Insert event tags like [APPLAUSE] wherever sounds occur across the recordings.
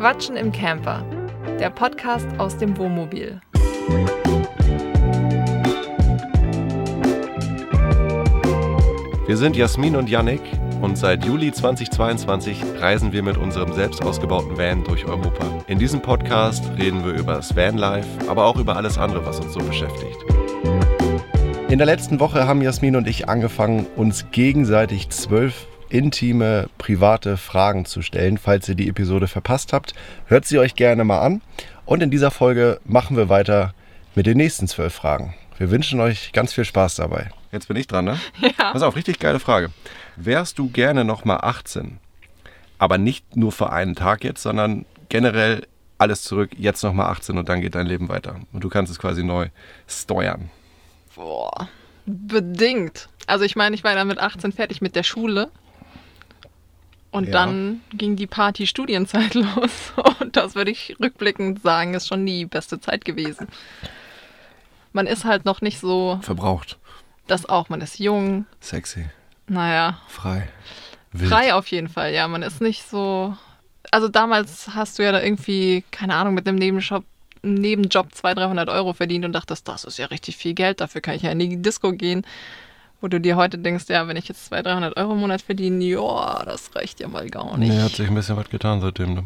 Quatschen im Camper, der Podcast aus dem Wohnmobil. Wir sind Jasmin und Yannick und seit Juli 2022 reisen wir mit unserem selbst ausgebauten Van durch Europa. In diesem Podcast reden wir über das Vanlife, aber auch über alles andere, was uns so beschäftigt. In der letzten Woche haben Jasmin und ich angefangen, uns gegenseitig zwölf intime, private Fragen zu stellen. Falls ihr die Episode verpasst habt, hört sie euch gerne mal an. Und in dieser Folge machen wir weiter mit den nächsten zwölf Fragen. Wir wünschen euch ganz viel Spaß dabei. Jetzt bin ich dran, ne? [LAUGHS] Ja. Pass auf, richtig geile Frage. Wärst du gerne nochmal 18? Aber nicht nur für einen Tag jetzt, sondern generell alles zurück, jetzt nochmal 18 und dann geht dein Leben weiter. Und du kannst es quasi neu steuern. Boah, bedingt. Also ich meine, ich war dann mit 18 fertig mit der Schule. Und Ja. dann ging die Party-Studienzeit [LAUGHS] los. Und das würde ich rückblickend sagen, ist schon die beste Zeit gewesen. Man ist halt noch nicht so, Verbraucht. das auch, man ist jung, Sexy. naja, Frei. Wild. frei auf jeden Fall, ja. Man ist nicht so. Also damals hast du ja da irgendwie, keine Ahnung, mit einem Nebenjob, Nebenjob 200, 300 Euro verdient und dachtest, das ist ja richtig viel Geld, dafür kann ich ja in die Disco gehen. Wo du dir heute denkst, ja, wenn ich jetzt 200, 300 Euro im Monat verdiene, ja, das reicht ja mal gar nicht. Nee, hat sich ein bisschen was getan seitdem. Ne?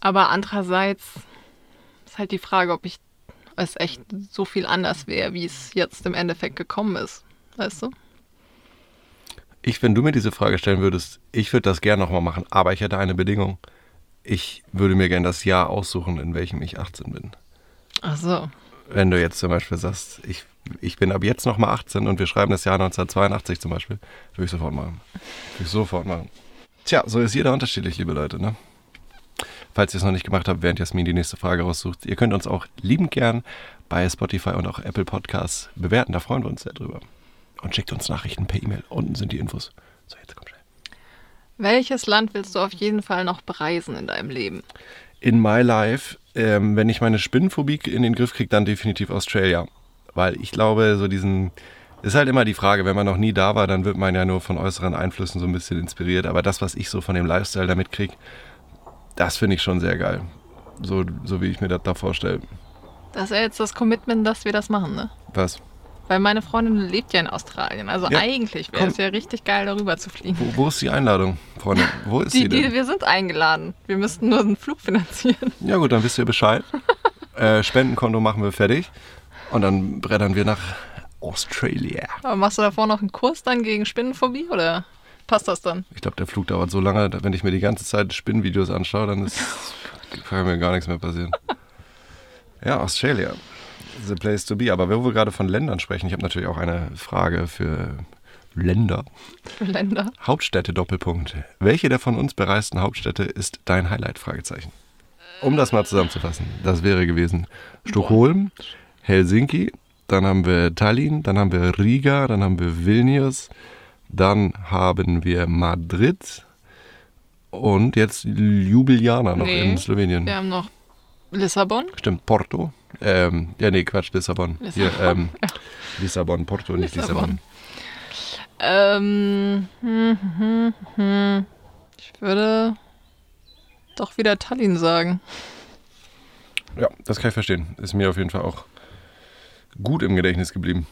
Aber andererseits ist halt die Frage, ob ich es echt so viel anders wäre, wie es jetzt im Endeffekt gekommen ist. Weißt du? Ich, wenn du mir diese Frage stellen würdest, ich würde das gerne nochmal machen, aber ich hätte eine Bedingung. Ich würde mir gerne das Jahr aussuchen, in welchem ich 18 bin. Ach so. Wenn du jetzt zum Beispiel sagst, ich, ich bin ab jetzt nochmal 18 und wir schreiben das Jahr 1982 zum Beispiel, würde ich sofort machen. Würde ich sofort machen. Tja, so ist jeder unterschiedlich, liebe Leute, ne? Falls ihr es noch nicht gemacht habt, während Jasmin die nächste Frage raussucht, ihr könnt uns auch liebend gern bei Spotify und auch Apple Podcasts bewerten, da freuen wir uns sehr drüber. Und schickt uns Nachrichten per E-Mail, unten sind die Infos. So, jetzt komm schnell. Welches Land willst du auf jeden Fall noch bereisen in deinem Leben? In my life, ähm, wenn ich meine Spinnenphobie in den Griff kriege, dann definitiv Australia. Weil ich glaube, so diesen. Ist halt immer die Frage, wenn man noch nie da war, dann wird man ja nur von äußeren Einflüssen so ein bisschen inspiriert. Aber das, was ich so von dem Lifestyle da mitkriege, das finde ich schon sehr geil. So, so wie ich mir das da vorstelle. Das ist ja jetzt das Commitment, dass wir das machen, ne? Was? Weil meine Freundin lebt ja in Australien. Also Ja, eigentlich wäre es ja richtig geil, darüber zu fliegen. Wo, wo ist die Einladung, Freunde? Wo ist Die, die, denn? wir sind eingeladen. Wir müssten nur einen Flug finanzieren. Ja gut, dann wisst ihr Bescheid. [LAUGHS] äh, Spendenkonto machen wir fertig. Und dann brettern wir nach Australia. Aber machst du davor noch einen Kurs dann gegen Spinnenphobie oder passt das dann? Ich glaube, der Flug dauert so lange, wenn ich mir die ganze Zeit Spinnvideos anschaue, dann ist, [LAUGHS] kann mir gar nichts mehr passieren. Ja, Australia. The place to be. Aber wo wir gerade von Ländern sprechen, ich habe natürlich auch eine Frage für Länder. Für Länder? Hauptstädte Doppelpunkt. Welche der von uns bereisten Hauptstädte ist dein Highlight? Fragezeichen. Um das mal zusammenzufassen, das wäre gewesen Stockholm, Helsinki, dann haben wir Tallinn, dann haben wir Riga, dann haben wir Vilnius, dann haben wir Madrid und jetzt Ljubljana noch Nee. in Slowenien. Wir haben noch Lissabon. Stimmt, Porto. Ähm, ja, nee, Quatsch, Lissabon. Hier, Lissabon, ähm, Lissabon, Porto, nicht Lissabon. Lissabon. Ähm, hm, hm, hm. Ich würde doch wieder Tallinn sagen. Ja, das kann ich verstehen. Ist mir auf jeden Fall auch gut im Gedächtnis geblieben.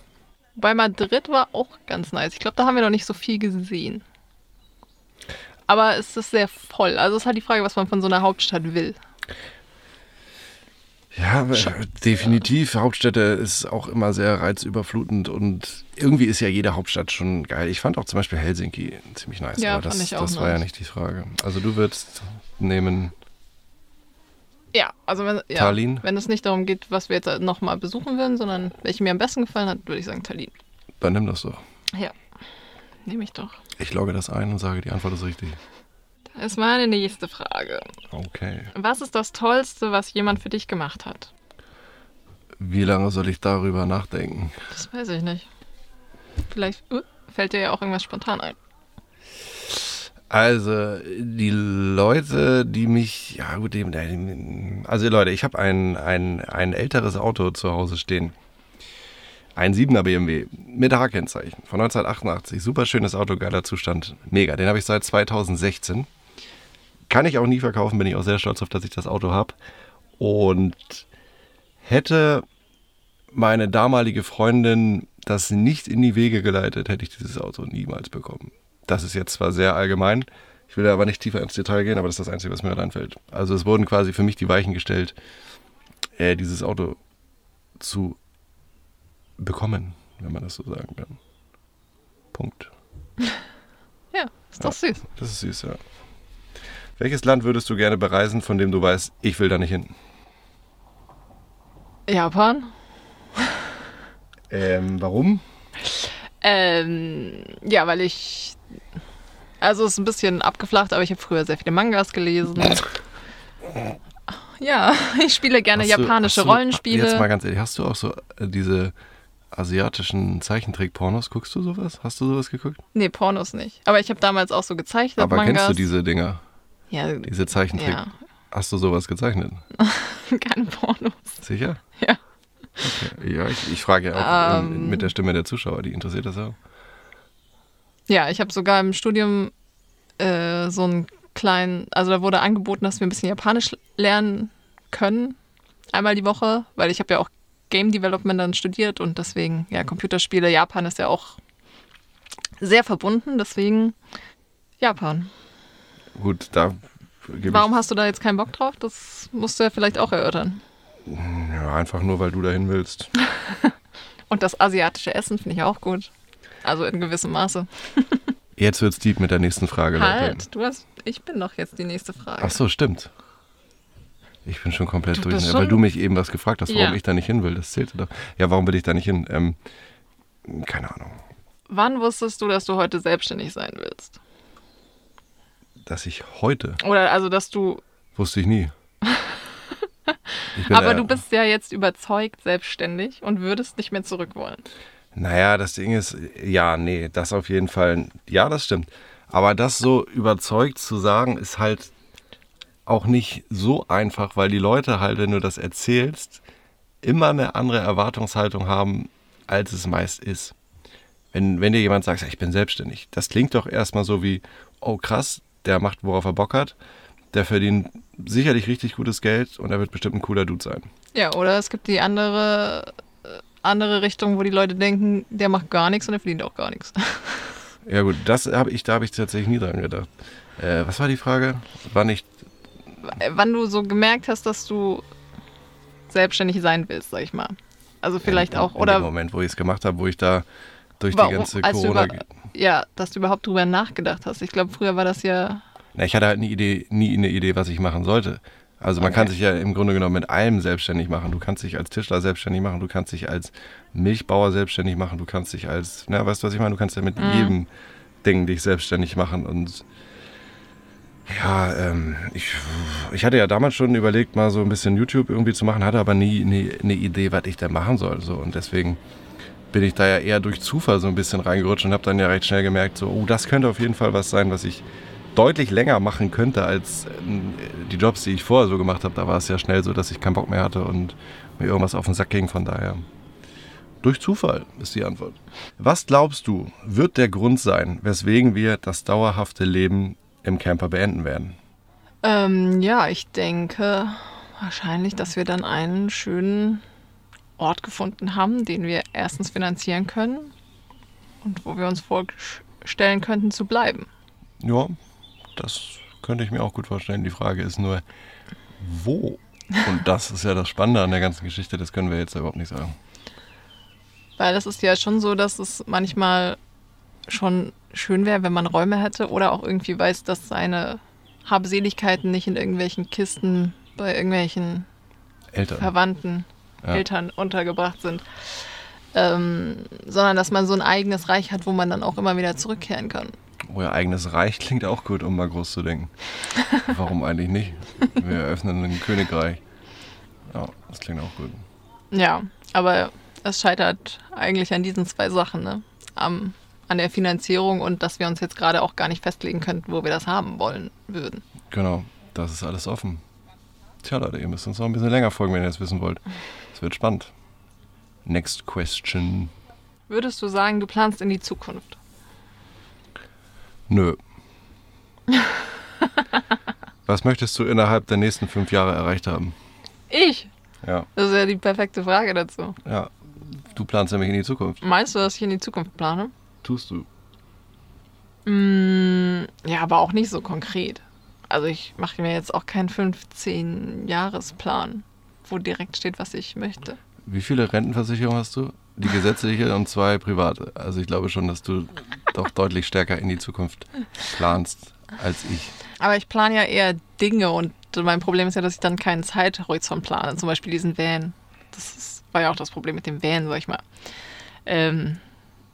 Bei Madrid war auch ganz nice. Ich glaube, da haben wir noch nicht so viel gesehen. Aber es ist sehr voll. Also es ist halt die Frage, was man von so einer Hauptstadt will. Ja, definitiv. Hauptstädte ist auch immer sehr reizüberflutend und irgendwie ist ja jede Hauptstadt schon geil. Ich fand auch zum Beispiel Helsinki ziemlich nice, Ja, aber das, fand ich auch das war ja nice. nicht die Frage. Also du würdest nehmen, Ja, also wenn, ja, Tallinn? wenn es nicht darum geht, was wir jetzt nochmal besuchen würden, sondern welche mir am besten gefallen hat, würde ich sagen Tallinn. dann nimm das doch. Ja, nehme ich doch. Ich logge das ein und sage, die Antwort ist richtig. Ist meine nächste Frage. Okay. Was ist das Tollste, was jemand für dich gemacht hat? Wie lange soll ich darüber nachdenken? Das weiß ich nicht. Vielleicht uh, fällt dir ja auch irgendwas spontan ein. Also, die Leute, die mich, ja gut, also Leute, ich habe ein, ein, ein älteres Auto zu Hause stehen. Ein 7er BMW mit H-Kennzeichen von 1988. Super schönes Auto, geiler Zustand. Mega. Den habe ich seit 2016. kann ich auch nie verkaufen, bin ich auch sehr stolz auf, dass ich das Auto habe. Und hätte meine damalige Freundin das nicht in die Wege geleitet, hätte ich dieses Auto niemals bekommen. Das ist jetzt zwar sehr allgemein, ich will aber nicht tiefer ins Detail gehen, aber das ist das Einzige, was mir einfällt. Also es wurden quasi für mich die Weichen gestellt, äh, dieses Auto zu bekommen, wenn man das so sagen kann. Punkt. [LAUGHS] Ja, ist doch Ja. süß. Das ist süß, ja. Welches Land würdest du gerne bereisen, von dem du weißt, ich will da nicht hin? Japan? Ähm, warum? Ähm, ja, weil ich. Also es ist ein bisschen abgeflacht, aber ich habe früher sehr viele Mangas gelesen. Ja, ich spiele gerne Hast du- japanische hast du- Rollenspiele. Jetzt mal ganz ehrlich, hast du auch so äh, diese asiatischen Zeichentrick-Pornos? Guckst du sowas? Hast du sowas geguckt? Nee, Pornos nicht. Aber ich habe damals auch so gezeichnet, Aber Mangas. kennst du diese Dinger? Ja, Diese Zeichentrick? ja, Hast du sowas gezeichnet? [LAUGHS] keine Pornos. Sicher? Ja. Okay. Ja, ich, ich frage ja auch ähm, Ähm. mit der Stimme der Zuschauer, die interessiert das auch. Ja, ich habe sogar im Studium äh, so einen kleinen, also da wurde angeboten, dass wir ein bisschen Japanisch lernen können, einmal die Woche, weil ich habe ja auch Game Development dann studiert und deswegen, ja, Computerspiele, Japan ist ja auch sehr verbunden, deswegen Japan. Gut, da Warum hast du da jetzt keinen Bock drauf? Das musst du ja vielleicht auch erörtern. Ja, einfach nur, weil du dahin willst. [LAUGHS] Und das asiatische Essen finde ich auch gut. Also in gewissem Maße. [LAUGHS] Jetzt wird's deep mit der nächsten Frage, Leute. Halt, du hast, ich bin doch jetzt die nächste Frage. Ach so, stimmt. Ich bin schon komplett Du durch, weil schon- du mich eben was gefragt hast, warum Ja. ich da nicht hin will. Das zählte doch. Ja, warum will ich da nicht hin? Ähm, keine Ahnung. Wann wusstest du, dass du heute selbstständig sein willst? Dass ich heute, Oder also, dass du. wusste ich nie. [LAUGHS] Ich Aber du bist ja jetzt überzeugt selbstständig und würdest nicht mehr zurück wollen. Naja, das Ding ist, ja, nee, das auf jeden Fall, ja, das stimmt. Aber das so überzeugt zu sagen, ist halt auch nicht so einfach, weil die Leute halt, wenn du das erzählst, immer eine andere Erwartungshaltung haben, als es meist ist. Wenn, wenn dir jemand sagt, ich bin selbstständig, das klingt doch erstmal so wie, oh krass, der macht, worauf er Bock hat, der verdient sicherlich richtig gutes Geld und er wird bestimmt ein cooler Dude sein. Ja, oder es gibt die andere, äh, andere Richtung, wo die Leute denken, der macht gar nichts und der verdient auch gar nichts. Ja gut, das habe ich, da habe ich tatsächlich nie dran gedacht. Äh, was war die Frage? Wann ich Wann du so gemerkt hast, dass du selbstständig sein willst, sag ich mal. Also vielleicht in, auch, in oder dem Moment, wo ich es gemacht habe, wo ich da durch warum, die ganze Corona. über, ja, dass du überhaupt drüber nachgedacht hast. Ich glaube, früher war das ja, Na, ich hatte halt eine Idee, nie eine Idee, was ich machen sollte. Also man Okay. kann sich ja im Grunde genommen mit allem selbstständig machen. Du kannst dich als Tischler selbstständig machen, du kannst dich als Milchbauer selbstständig machen, du kannst dich als, na, weißt du, was ich meine? Du kannst ja mit Mhm. jedem Ding dich selbstständig machen und ja, ähm, ich, ich hatte ja damals schon überlegt, mal so ein bisschen YouTube irgendwie zu machen, hatte aber nie nie eine Idee, was ich da machen soll. So. Und deswegen bin ich da ja eher durch Zufall so ein bisschen reingerutscht und habe dann ja recht schnell gemerkt, so, oh, das könnte auf jeden Fall was sein, was ich deutlich länger machen könnte als äh, die Jobs, die ich vorher so gemacht habe. Da war es ja schnell so, dass ich keinen Bock mehr hatte und mir irgendwas auf den Sack ging. Von daher, durch Zufall ist die Antwort. Was glaubst du, wird der Grund sein, weswegen wir das dauerhafte Leben im Camper beenden werden? ähm, ja, ich denke wahrscheinlich, dass wir dann einen schönen Ort gefunden haben, den wir erstens finanzieren können und wo wir uns vorstellen könnten zu bleiben. Ja, das könnte ich mir auch gut vorstellen. Die Frage ist nur, wo? Und das ist ja das Spannende an der ganzen Geschichte, das können wir jetzt überhaupt nicht sagen. Weil es ist ja schon so, dass es manchmal schon schön wäre, wenn man Räume hätte oder auch irgendwie weiß, dass seine Habseligkeiten nicht in irgendwelchen Kisten bei irgendwelchen Eltern. Verwandten, Ja. Eltern untergebracht sind. Ähm, sondern dass man so ein eigenes Reich hat, wo man dann auch immer wieder zurückkehren kann. Oh ja, eigenes Reich klingt auch gut, um mal groß zu denken. [LAUGHS] Warum eigentlich nicht? Wir eröffnen ein Königreich. Ja, das klingt auch gut. Ja, aber es scheitert eigentlich an diesen zwei Sachen, ne? Am, an der Finanzierung und dass wir uns jetzt gerade auch gar nicht festlegen könnten, wo wir das haben wollen würden. Genau, das ist alles offen. Tja, Leute, ihr müsst uns noch ein bisschen länger folgen, wenn ihr das wissen wollt. Wird spannend. Next question. Würdest du sagen, du planst in die Zukunft? Nö. [LAUGHS] Was möchtest du innerhalb der nächsten fünf Jahre erreicht haben? Ich? Ja. Das ist ja die perfekte Frage dazu. Ja. Du planst nämlich in die Zukunft. Meinst du, dass ich in die Zukunft plane? Tust du. Mm, ja, aber auch nicht so konkret. Also ich mache mir jetzt auch keinen 15-Jahres-Plan, wo direkt steht, was ich möchte. Wie viele Rentenversicherungen hast du? Die gesetzliche und zwei private. Also ich glaube schon, dass du doch deutlich stärker in die Zukunft planst als ich. Aber ich plane ja eher Dinge und mein Problem ist ja, dass ich dann keinen Zeithorizont plane. Zum Beispiel diesen Van. Das ist, war ja auch das Problem mit dem Van, sag ich mal. Ähm,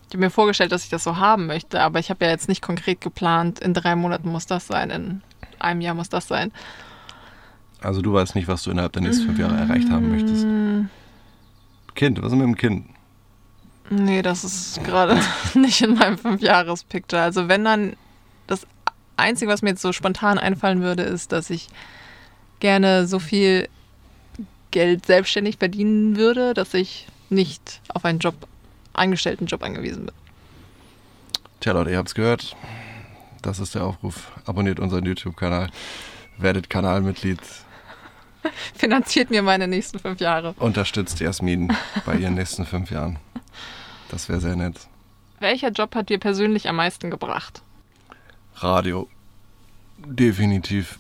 ich habe mir vorgestellt, dass ich das so haben möchte, aber ich habe ja jetzt nicht konkret geplant, in drei Monaten muss das sein, in einem Jahr muss das sein. Also du weißt nicht, was du innerhalb der nächsten fünf Jahre erreicht haben möchtest. Kind, was ist mit dem Kind? Nee, das ist gerade [LAUGHS] nicht in meinem Fünfjahres-Picture. Also wenn dann, das Einzige, was mir jetzt so spontan einfallen würde, ist, dass ich gerne so viel Geld selbstständig verdienen würde, dass ich nicht auf einen Job, Angestelltenjob angewiesen bin. Tja Leute, ihr habt's gehört. Das ist der Aufruf. Abonniert unseren YouTube-Kanal. Werdet Kanalmitglied. [LAUGHS] Finanziert mir meine nächsten fünf Jahre. Unterstützt Jasmin bei ihren nächsten fünf Jahren. Das wäre sehr nett. Welcher Job hat dir persönlich am meisten gebracht? Radio. Definitiv.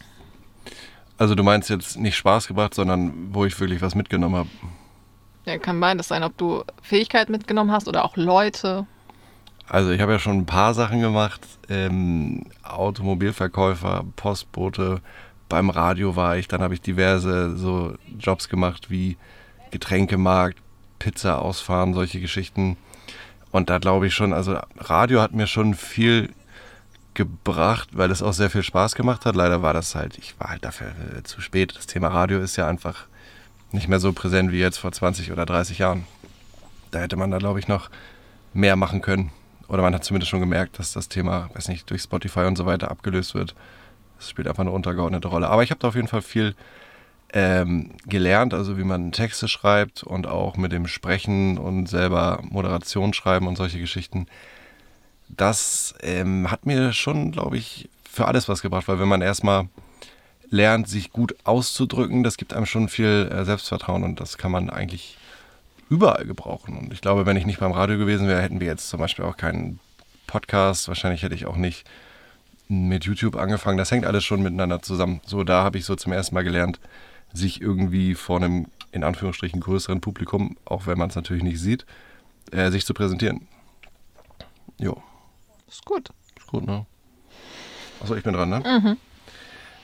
Also du meinst jetzt nicht Spaß gebracht, sondern wo ich wirklich was mitgenommen habe. Ja, kann beides sein, ob du Fähigkeit mitgenommen hast oder auch Leute. Also ich habe ja schon ein paar Sachen gemacht. Ähm, Automobilverkäufer, Postbote, beim Radio war ich. Dann habe ich diverse so Jobs gemacht wie Getränkemarkt, Pizza ausfahren, solche Geschichten. Und da glaube ich schon, also Radio hat mir schon viel gebracht, weil es auch sehr viel Spaß gemacht hat. Leider war das halt, ich war halt dafür äh, zu spät. Das Thema Radio ist ja einfach nicht mehr so präsent wie jetzt vor 20 oder 30 Jahren. Da hätte man da, glaube ich, noch mehr machen können. Oder man hat zumindest schon gemerkt, dass das Thema, weiß nicht, durch Spotify und so weiter abgelöst wird. Das spielt einfach eine untergeordnete Rolle. Aber ich habe da auf jeden Fall viel ähm, gelernt, also wie man Texte schreibt und auch mit dem Sprechen und selber Moderation schreiben und solche Geschichten. Das ähm, hat mir schon, glaube ich, für alles was gebracht, weil wenn man erstmal lernt, sich gut auszudrücken, das gibt einem schon viel äh, Selbstvertrauen und das kann man eigentlich überall gebrauchen. Und ich glaube, wenn ich nicht beim Radio gewesen wäre, hätten wir jetzt zum Beispiel auch keinen Podcast. Wahrscheinlich hätte ich auch nicht mit YouTube angefangen. Das hängt alles schon miteinander zusammen. So, da habe ich so zum ersten Mal gelernt, sich irgendwie vor einem, in Anführungsstrichen, größeren Publikum, auch wenn man es natürlich nicht sieht, äh, sich zu präsentieren. Jo. Ist gut. Ist gut, ne? Achso, ich bin dran, ne? Mhm.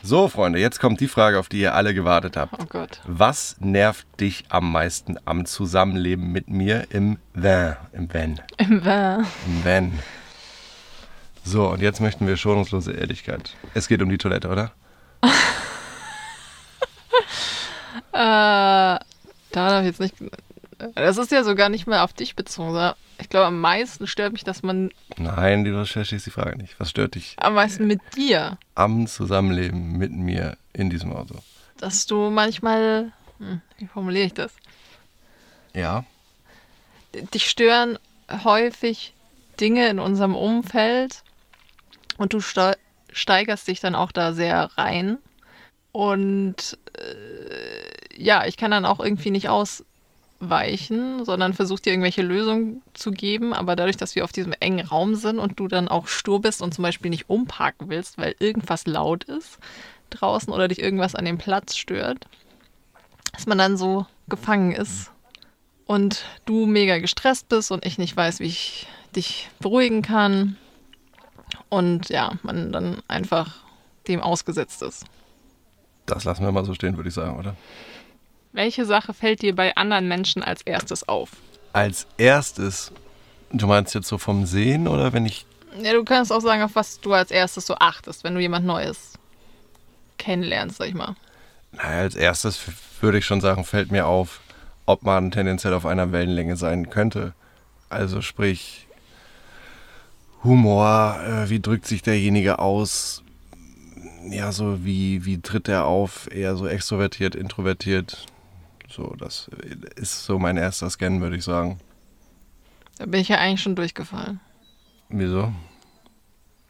So, Freunde, jetzt kommt die Frage, auf die ihr alle gewartet habt. Oh Gott. Was nervt dich am meisten am Zusammenleben mit mir im Van? Im Van. Im Van. Im Van. So, und jetzt möchten wir schonungslose Ehrlichkeit. Es geht um die Toilette, oder? [LAUGHS] äh, da darf ich jetzt nicht. Das ist ja sogar nicht mehr auf dich bezogen. Ich glaube, am meisten stört mich, dass man. Nein, du verstehst die Frage nicht. Was stört dich? Am meisten mit dir. Am Zusammenleben mit mir in diesem Auto. Dass du manchmal. Hm, wie formuliere ich das? Ja. Dich stören häufig Dinge in unserem Umfeld und du steigerst dich dann auch da sehr rein. Und äh, ja, ich kann dann auch irgendwie nicht aus weichen, sondern versucht dir irgendwelche Lösungen zu geben. Aber dadurch, dass wir auf diesem engen Raum sind und du dann auch stur bist und zum Beispiel nicht umparken willst, weil irgendwas laut ist draußen oder dich irgendwas an dem Platz stört, dass man dann so gefangen ist und du mega gestresst bist und ich nicht weiß, wie ich dich beruhigen kann. Und ja, man dann einfach dem ausgesetzt ist. Das lassen wir mal so stehen, würde ich sagen, oder? Welche Sache fällt dir bei anderen Menschen als erstes auf? Als erstes? Du meinst jetzt so vom Sehen oder wenn ich. Ja, du kannst auch sagen, auf was du als erstes so achtest, wenn du jemand Neues kennenlernst, sag ich mal. Naja, als erstes würde ich schon sagen, fällt mir auf, ob man tendenziell auf einer Wellenlänge sein könnte. Also sprich, Humor, äh, wie drückt sich derjenige aus? Ja, so wie, wie tritt er auf? Eher so extrovertiert, introvertiert? So, das ist so mein erster Scan, würde ich sagen. Da bin ich ja eigentlich schon durchgefallen. Wieso?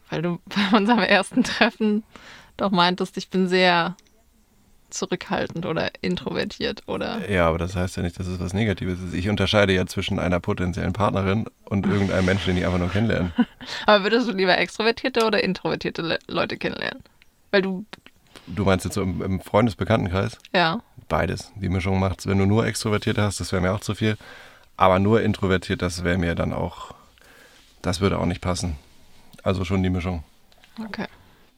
Weil du [LAUGHS] bei unserem ersten Treffen doch meintest, ich bin sehr zurückhaltend oder introvertiert oder. Ja, aber das heißt ja nicht, dass es was Negatives ist. Ich unterscheide ja zwischen einer potenziellen Partnerin und irgendeinem Menschen, den ich einfach nur kennenlerne. [LAUGHS] Aber würdest du lieber extrovertierte oder introvertierte Le Leute kennenlernen? Weil du, Du meinst jetzt so im, im Freundesbekanntenkreis? ja, Beides. Die Mischung macht's. Wenn du nur Extrovertierte hast, das wäre mir auch zu viel. Aber nur introvertiert, das wäre mir dann auch, das würde auch nicht passen. Also schon die Mischung. okay.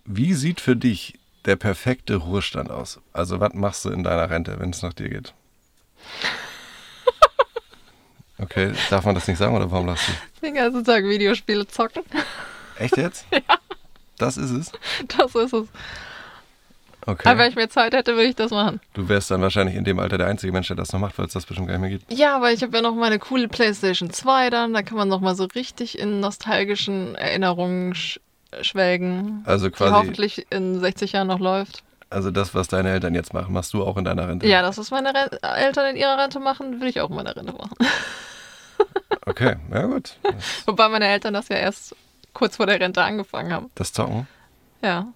Wie sieht für dich der perfekte Ruhestand aus? Also was machst du in deiner Rente, wenn es nach dir geht? [LAUGHS] Okay, darf man das nicht sagen oder warum lachst du? Den ganzen Tag Videospiele zocken. Echt jetzt? [LAUGHS] Ja. Das ist es? Das ist es. Okay. Aber wenn ich mehr Zeit hätte, würde ich das machen. Du wärst dann wahrscheinlich in dem Alter der einzige Mensch, der das noch macht, weil es das bestimmt gar nicht mehr gibt. Ja, aber ich habe ja noch meine coole PlayStation 2 dann. Da kann man noch mal so richtig in nostalgischen Erinnerungen schwelgen. Also Die quasi, hoffentlich in 60 Jahren noch läuft. also das, was deine Eltern jetzt machen, machst du auch in deiner Rente. Ja, das, was meine Ren Eltern in ihrer Rente machen, würde ich auch in meiner Rente machen. [LAUGHS] Okay, ja gut. Wobei meine Eltern das ja erst kurz vor der Rente angefangen haben. Das Zocken. Ja.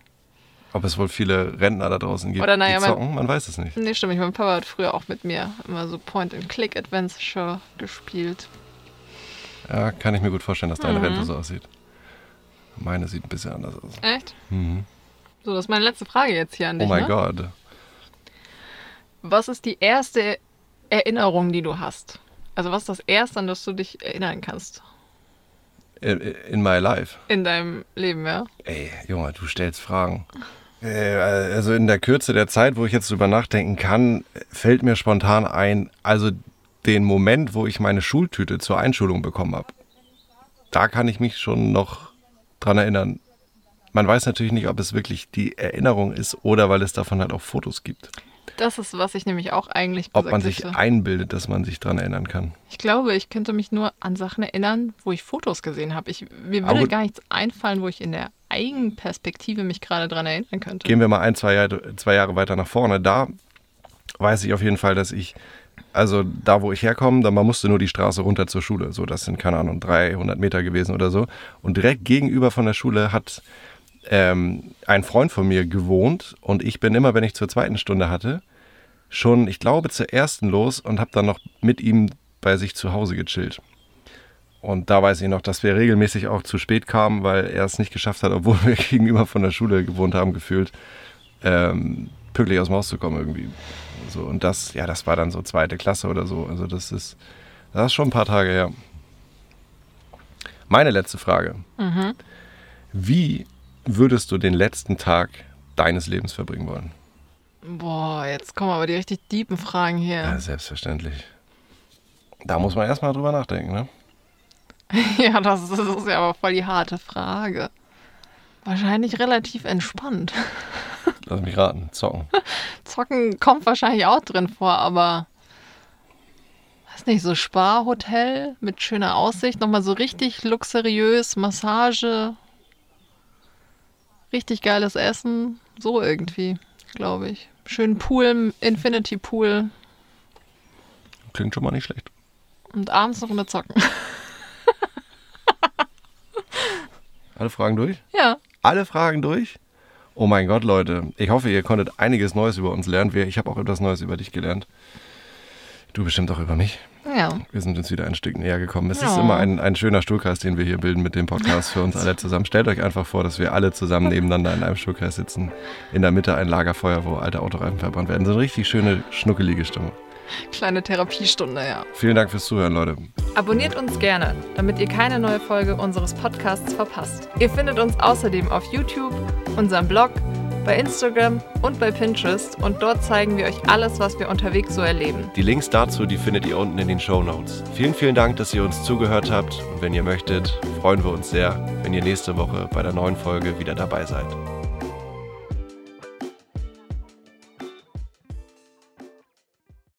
Ob es wohl viele Rentner da draußen gibt, Oder naja, die mein- zocken, man weiß es nicht. Nee, stimmt. Mein Papa hat früher auch mit mir immer so Point-and-Click-Adventure gespielt. Ja, kann ich mir gut vorstellen, dass deine Mhm. Rente so aussieht. Meine sieht ein bisschen anders aus. Echt? Mhm. So, das ist meine letzte Frage jetzt hier an Oh dich. mein ne? Gott. Was ist die erste Erinnerung, die du hast? Also was ist das Erste, an das du dich erinnern kannst In, in my life. in deinem Leben, ja? Ey, Junge, du stellst Fragen. Äh, Also in der Kürze der Zeit, wo ich jetzt drüber nachdenken kann, fällt mir spontan ein, also den Moment, wo ich meine Schultüte zur Einschulung bekommen habe. Da kann ich mich schon noch dran erinnern. Man weiß natürlich nicht, ob es wirklich die Erinnerung ist oder weil es davon halt auch Fotos gibt. Das ist, was ich nämlich auch eigentlich Ob man sich hätte. einbildet, dass man sich dran erinnern kann. Ich glaube, ich könnte mich nur an Sachen erinnern, wo ich Fotos gesehen habe. Ich, mir würde gar nichts einfallen, wo ich in der Eigenperspektive mich gerade dran erinnern könnte. Gehen wir mal ein, zwei zwei Jahre weiter nach vorne. Da weiß ich auf jeden Fall, dass ich, also da, wo ich herkomme, da man musste nur die Straße runter zur Schule. So, das sind, keine Ahnung, 300 Meter gewesen oder so. Und direkt gegenüber von der Schule hat ähm, ein Freund von mir gewohnt. Und ich bin immer, wenn ich zur zweiten Stunde hatte, schon, ich glaube, zur ersten los und habe dann noch mit ihm bei sich zu Hause gechillt. Und da weiß ich noch, dass wir regelmäßig auch zu spät kamen, weil er es nicht geschafft hat, obwohl wir [LAUGHS] gegenüber von der Schule gewohnt haben, gefühlt, ähm, pünktlich aus dem Haus zu kommen irgendwie. So, und das, ja, das war dann so zweite Klasse oder so. Also das ist, das ist schon ein paar Tage her. Meine letzte Frage. Mhm. Wie würdest du den letzten Tag deines Lebens verbringen wollen? Boah, jetzt kommen aber die richtig tiefen Fragen hier. Ja, selbstverständlich. Da muss man erstmal drüber nachdenken, ne? [LAUGHS] Ja, das ist, das ist ja aber voll die harte Frage. Wahrscheinlich relativ entspannt. [LAUGHS] Lass mich raten. Zocken. [LAUGHS] Zocken kommt wahrscheinlich auch drin vor, aber weiß nicht, so Sparhotel mit schöner Aussicht, nochmal so richtig luxuriös, Massage, richtig geiles Essen, so irgendwie, glaube ich. Schönen Pool, Infinity Pool Klingt schon mal nicht schlecht. und abends noch eine Zocken. Alle Fragen durch? Ja, Alle Fragen durch? Oh mein Gott, Leute. Ich hoffe, ihr konntet einiges Neues über uns lernen. Ich habe auch etwas Neues über dich gelernt. Du bestimmt auch über mich. ja. Wir sind uns wieder ein Stück näher gekommen. Es ist Ja. immer ein, ein schöner Stuhlkreis, den wir hier bilden mit dem Podcast für uns alle zusammen. Stellt euch einfach vor, dass wir alle zusammen nebeneinander in einem Stuhlkreis sitzen. In der Mitte ein Lagerfeuer, wo alte Autoreifen verbrannt werden. So eine richtig schöne, schnuckelige Stimmung. Kleine Therapiestunde, ja. Vielen Dank fürs Zuhören, Leute. Abonniert uns gerne, damit ihr keine neue Folge unseres Podcasts verpasst. Ihr findet uns außerdem auf YouTube, unserem Blog, bei Instagram und bei Pinterest und dort zeigen wir euch alles, was wir unterwegs so erleben. Die Links dazu, die findet ihr unten in den Show Notes. Vielen, vielen Dank, dass ihr uns zugehört habt. Und wenn ihr möchtet, freuen wir uns sehr, wenn ihr nächste Woche bei der neuen Folge wieder dabei seid.